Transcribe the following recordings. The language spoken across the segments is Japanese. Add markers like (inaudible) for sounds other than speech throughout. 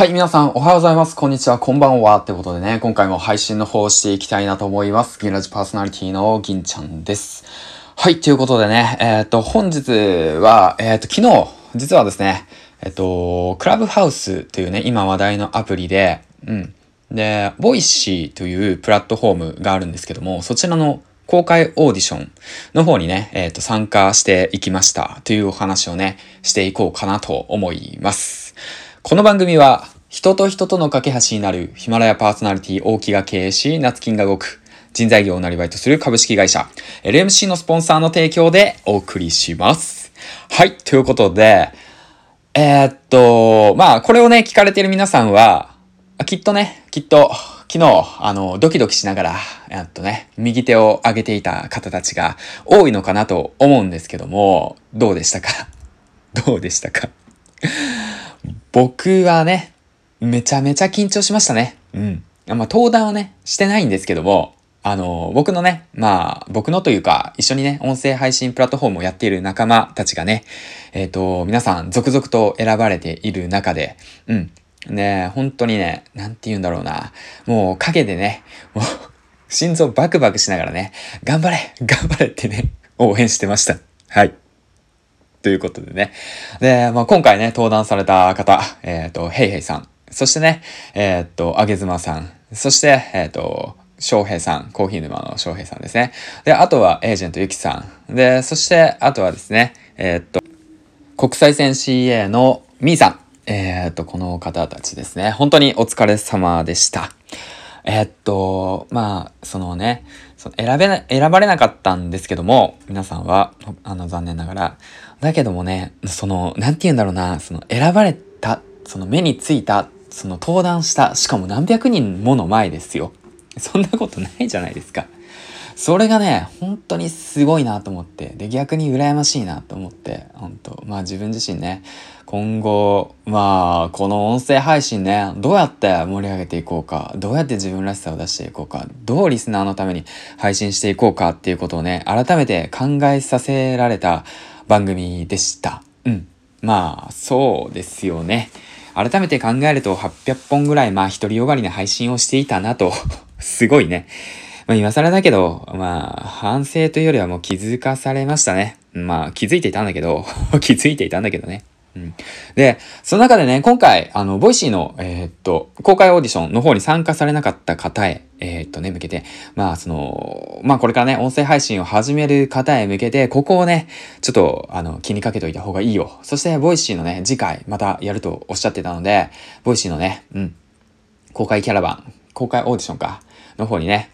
はい、皆さんおはようございます。こんにちは、こんばんは。ってことでね、今回も配信の方をしていきたいなと思います。銀ラジパーソナリティの銀ちゃんです。はい、ということでね、えっ、と、本日は、えっ、と、昨日、実はですね、えっ、と、クラブハウスというね、今話題のアプリで、うん。で、 Voicy というプラットフォームがあるんですけども、そちらの公開オーディションの方にね、えっ、と、参加していきましたというお話をね、していこうかなと思います。この番組は人と人との架け橋になるヒマラヤパーソナリティ大木が経営し、夏金が動く人材業をなりわいとする株式会社 LMC のスポンサーの提供でお送りします。はい、ということで、えー、っと、まあ、これをね、聞かれている皆さんは、きっとね、きっと、昨日、あの、ドキドキしながら、えっとね、右手を上げていた方たちが多いのかなと思うんですけども、どうでしたか？(laughs) どうでしたか？僕はね、めちゃめちゃ緊張しましたね。うん。まあ、登壇はね、してないんですけども、あの、僕のね、まあ、僕のというか、一緒にね、音声配信プラットフォームをやっている仲間たちがね、えっ、ー、と、皆さん続々と選ばれている中で、うん。ね本当にね、なんて言うんだろうな。もう影でね、もう心臓バクバクしながらね、頑張れ頑張れってね、応援してました。はい。ということでね。で、まあ、今回ね、登壇された方、えっ、ー、と、ヘイヘイさん。そしてね、えー、っと、あげずまさん。そして、えー、っと、翔平さん、コーヒー沼の翔平さんですね。で、あとはエージェントゆきさん。で、そして、あとはですね、え、っと、国際線 CA のみーさん。え、っと、この方たちですね。本当にお疲れ様でした。え、っと、まあ、そのね、その選べな、選ばれなかったんですけども、皆さんは、あの、残念ながら。だけどもね、その、なんて言うんだろうな、その、選ばれた、その目についたその登壇した、しかも何百人もの前ですよ。そんなことないじゃないですか。それがね、本当にすごいなと思って、で、逆に羨ましいなと思って、本当まあ自分自身ね、今後、まあ、この音声配信ね、どうやって盛り上げていこうか、どうやって自分らしさを出していこうか、どうリスナーのために配信していこうかっていうことをね、改めて考えさせられた番組でした。うん。まあ、そうですよね。改めて考えると800本ぐらいまあ一人よがりな配信をしていたなと (laughs) すごいね。まあ今更だけど、まあ反省というよりはもう気づかされましたね。まあ気づいていたんだけど (laughs) 気づいていたんだけどね。うん、で、その中でね、今回、あの、 Voicy の、えー、っと、公開オーディションの方に参加されなかった方へ、えー、っとね、向けて、まあ、その、まあ、これからね、音声配信を始める方へ向けて、ここをね、ちょっと、あの、気にかけといた方がいいよ。そして、 Voicy のね、次回、またやるとおっしゃってたので、 Voicy のね、うん、公開キャラバン、公開オーディションか、の方にね、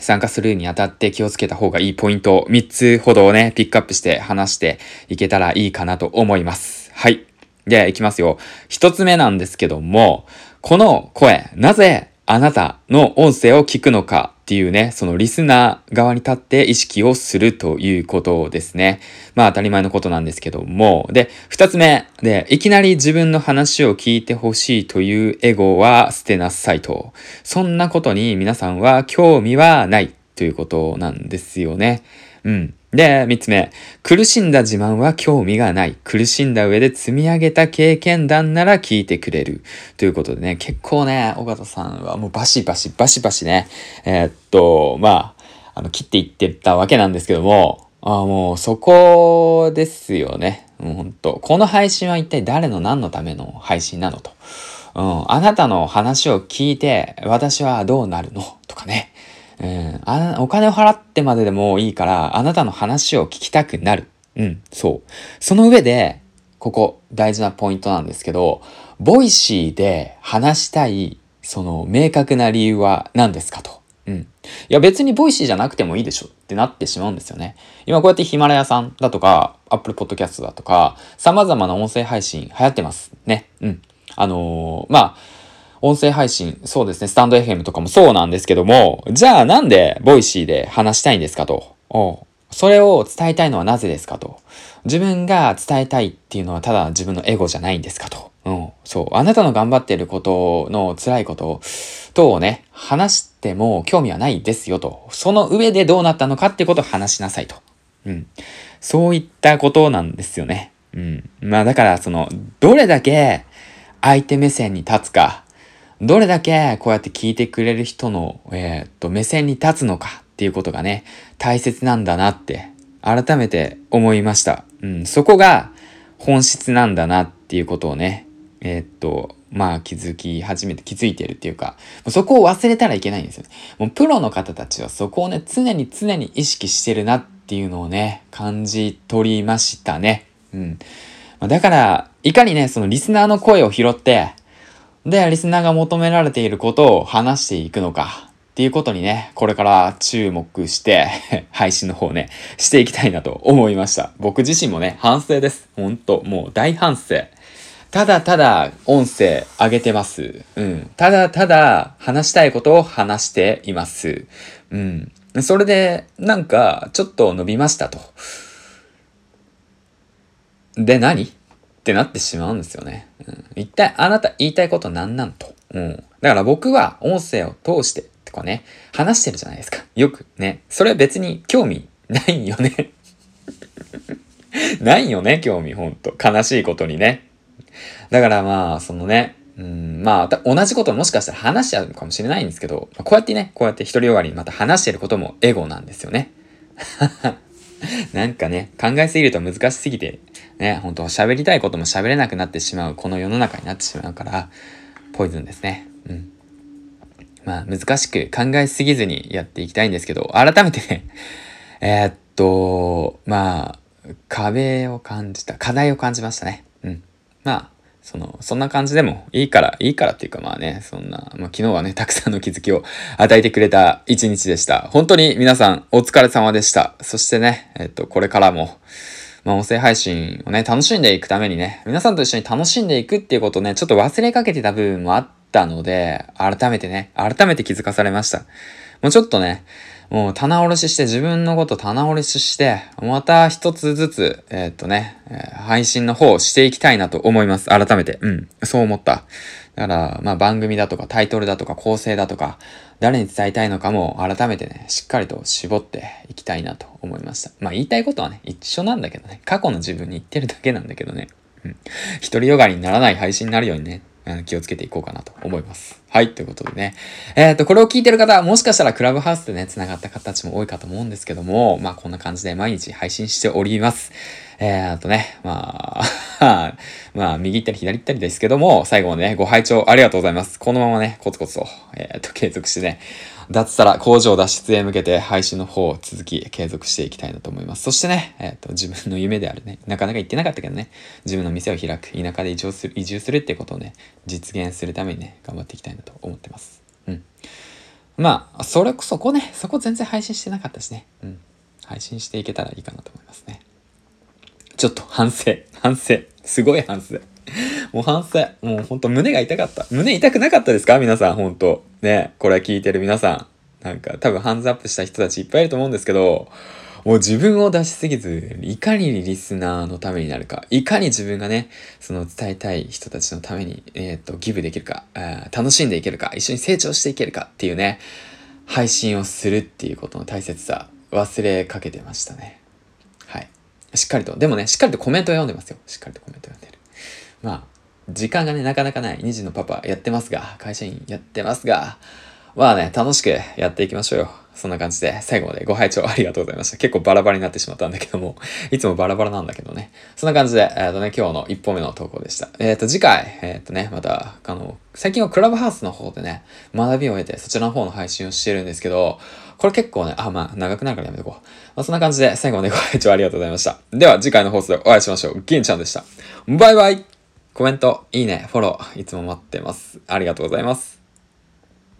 参加するにあたって気をつけた方がいいポイントを3つほどをね、ピックアップして話していけたらいいかなと思います。はい。で、いきますよ。1つ目なんですけども、この声、なぜあなたの音声を聞くのかっていうね、そのリスナー側に立って意識をするということですね。まあ当たり前のことなんですけども。で、二つ目で、いきなり自分の話を聞いてほしいというエゴは捨てなさいと。そんなことに皆さんは興味はないということなんですよね。うん。で、三つ目。苦しんだ自慢は興味がない。苦しんだ上で積み上げた経験談なら聞いてくれる。ということでね、結構ね、尾形さんはもうバシバシバシバシね、えー、っと、まあ、あの、切っていってたわけなんですけども、あもうそこですよね。もうほんと。この配信は一体誰の何のための配信なのと。うん、あなたの話を聞いて、私はどうなるのとかね。うん、あお金を払ってまででもいいから、あなたの話を聞きたくなる。うん、そう。その上で、ここ大事なポイントなんですけど、 Voicy で話したい、その明確な理由は何ですかと。うん。いや別に Voicy じゃなくてもいいでしょってなってしまうんですよね。今こうやってヒマラヤさんだとか、 Apple Podcast だとか、様々な音声配信流行ってますね。うん。あのー、まあ、音声配信、そうですね、スタンド FM とかもそうなんですけども、じゃあなんで Voicy で話したいんですかと。それを伝えたいのはなぜですかと。自分が伝えたいっていうのはただ自分のエゴじゃないんですかと。うん。そう。あなたの頑張っていることの辛いこと等をね、話しても興味はないですよと。その上でどうなったのかってことを話しなさいと。うん。そういったことなんですよね。うん。まあだから、その、どれだけ相手目線に立つか、どれだけこうやって聞いてくれる人の、えー、っと、目線に立つのかっていうことがね、大切なんだなって、改めて思いました。うん、そこが本質なんだなっていうことをね、えー、っと、まあ気づき始めて気づいてるっていうか、そこを忘れたらいけないんですよ。もうプロの方たちはそこをね、常に常に意識してるなっていうのをね、感じ取りましたね。うん。だから、いかにね、そのリスナーの声を拾って、で、リスナーが求められていることを話していくのか、っていうことにね、これから注目して (laughs) 配信の方ね、していきたいなと思いました。僕自身もね、反省です。ほんと、もう大反省。ただただ音声上げてます。うん。ただただ話したいことを話しています。うん。それで、なんか、ちょっと伸びましたと。で何？ってなってしまうんですよね。うん、一体あなた言いたいこと何なんと。うん。だから僕は音声を通してとかね、話してるじゃないですか。よくね。それは別に興味ないよね。(laughs) ないよね、興味ほんと。悲しいことにね。だからまあ、そのね、うん、まあ、同じこともしかしたら話しちゃうかもしれないんですけど、こうやってね、こうやって独りよがりにまた話してることもエゴなんですよね。(laughs) なんかね、考えすぎると難しすぎて、ね、本当喋りたいことも喋れなくなってしまう、この世の中になってしまうから、ポイズンですね。うん。まあ、難しく考えすぎずにやっていきたいんですけど、改めてね、(laughs) え、っと、まあ、壁を感じた、課題を感じましたね。うん。まあ、その、そんな感じでもいいから、いいからっていうかまあね、そんな、まあ昨日はね、たくさんの気づきを与えてくれた一日でした。本当に皆さんお疲れ様でした。そしてね、えっと、これからも、まあ音声配信をね、楽しんでいくためにね、皆さんと一緒に楽しんでいくっていうことをね、ちょっと忘れかけてた部分もあったので、改めてね、改めて気づかされました。もうちょっとね、もう棚卸しして自分のこと棚卸しして、また一つずつ、えー、っとね、配信の方をしていきたいなと思います。改めて。うん。そう思った。だから、まあ番組だとかタイトルだとか構成だとか、誰に伝えたいのかも改めてね、しっかりと絞っていきたいなと思いました。まあ言いたいことはね、一緒なんだけどね、過去の自分に言ってるだけなんだけどね。うん。独りよがりにならない配信になるようにね、気をつけていこうかなと思います。はい、ということでね。えっ、ー、と、これを聞いてる方、もしかしたらクラブハウスでね、繋がった方たちも多いかと思うんですけども、まあこんな感じで毎日配信しております。えー、とね、まあ (laughs) まあ、右行ったり左行ったりですけども、最後までね、ご拝聴ありがとうございます。このままね、コツコツと、えー、と、継続してね、脱サラ工場脱出へ向けて配信の方を続き継続していきたいなと思います。そしてね、えっ、と、自分の夢であるね、なかなか言ってなかったけどね、自分の店を開く、田舎で移住する、移住するってことをね、実現するためにね、頑張っていきたいなと思ってます。うん。まあ、それこ、そこね、そこ全然配信してなかったしね。うん。配信していけたらいいかなと思いますね。ちょっと反省、反省。すごい反省。もう反省。もうほんと胸が痛かった。胸痛くなかったですか？皆さん、ほんと。ね、これ聞いてる皆さん。なんか多分ハンズアップした人たちいっぱいいると思うんですけど、もう自分を出しすぎず、いかにリスナーのためになるか、いかに自分がね、その伝えたい人たちのために、えっ、ー、と、ギブできるか、楽しんでいけるか、一緒に成長していけるかっていうね、配信をするっていうことの大切さ、忘れかけてましたね。しっかりと、でもね、しっかりとコメント読んでますよ。しっかりとコメント読んでる。まあ、時間がね、なかなかない。2児のパパやってますが、会社員やってますが、まあね、楽しくやっていきましょうよ。そんな感じで、最後までご拝聴ありがとうございました。結構バラバラになってしまったんだけども、(laughs) いつもバラバラなんだけどね。そんな感じで、えっ、ー、とね、今日の1本目の投稿でした。えっ、ー、と、次回、えっ、ー、とね、また、あの、最近はクラブハウスの方でね、学びを得て、そちらの方の配信をしてるんですけど、これ結構ね、あ、まあ、長くなるからやめとこう。まあ、そんな感じで、最後までご拝聴ありがとうございました。では、次回の放送でお会いしましょう。銀ちゃんでした。バイバイコメント、いいね、フォロー、いつも待ってます。ありがとうございます。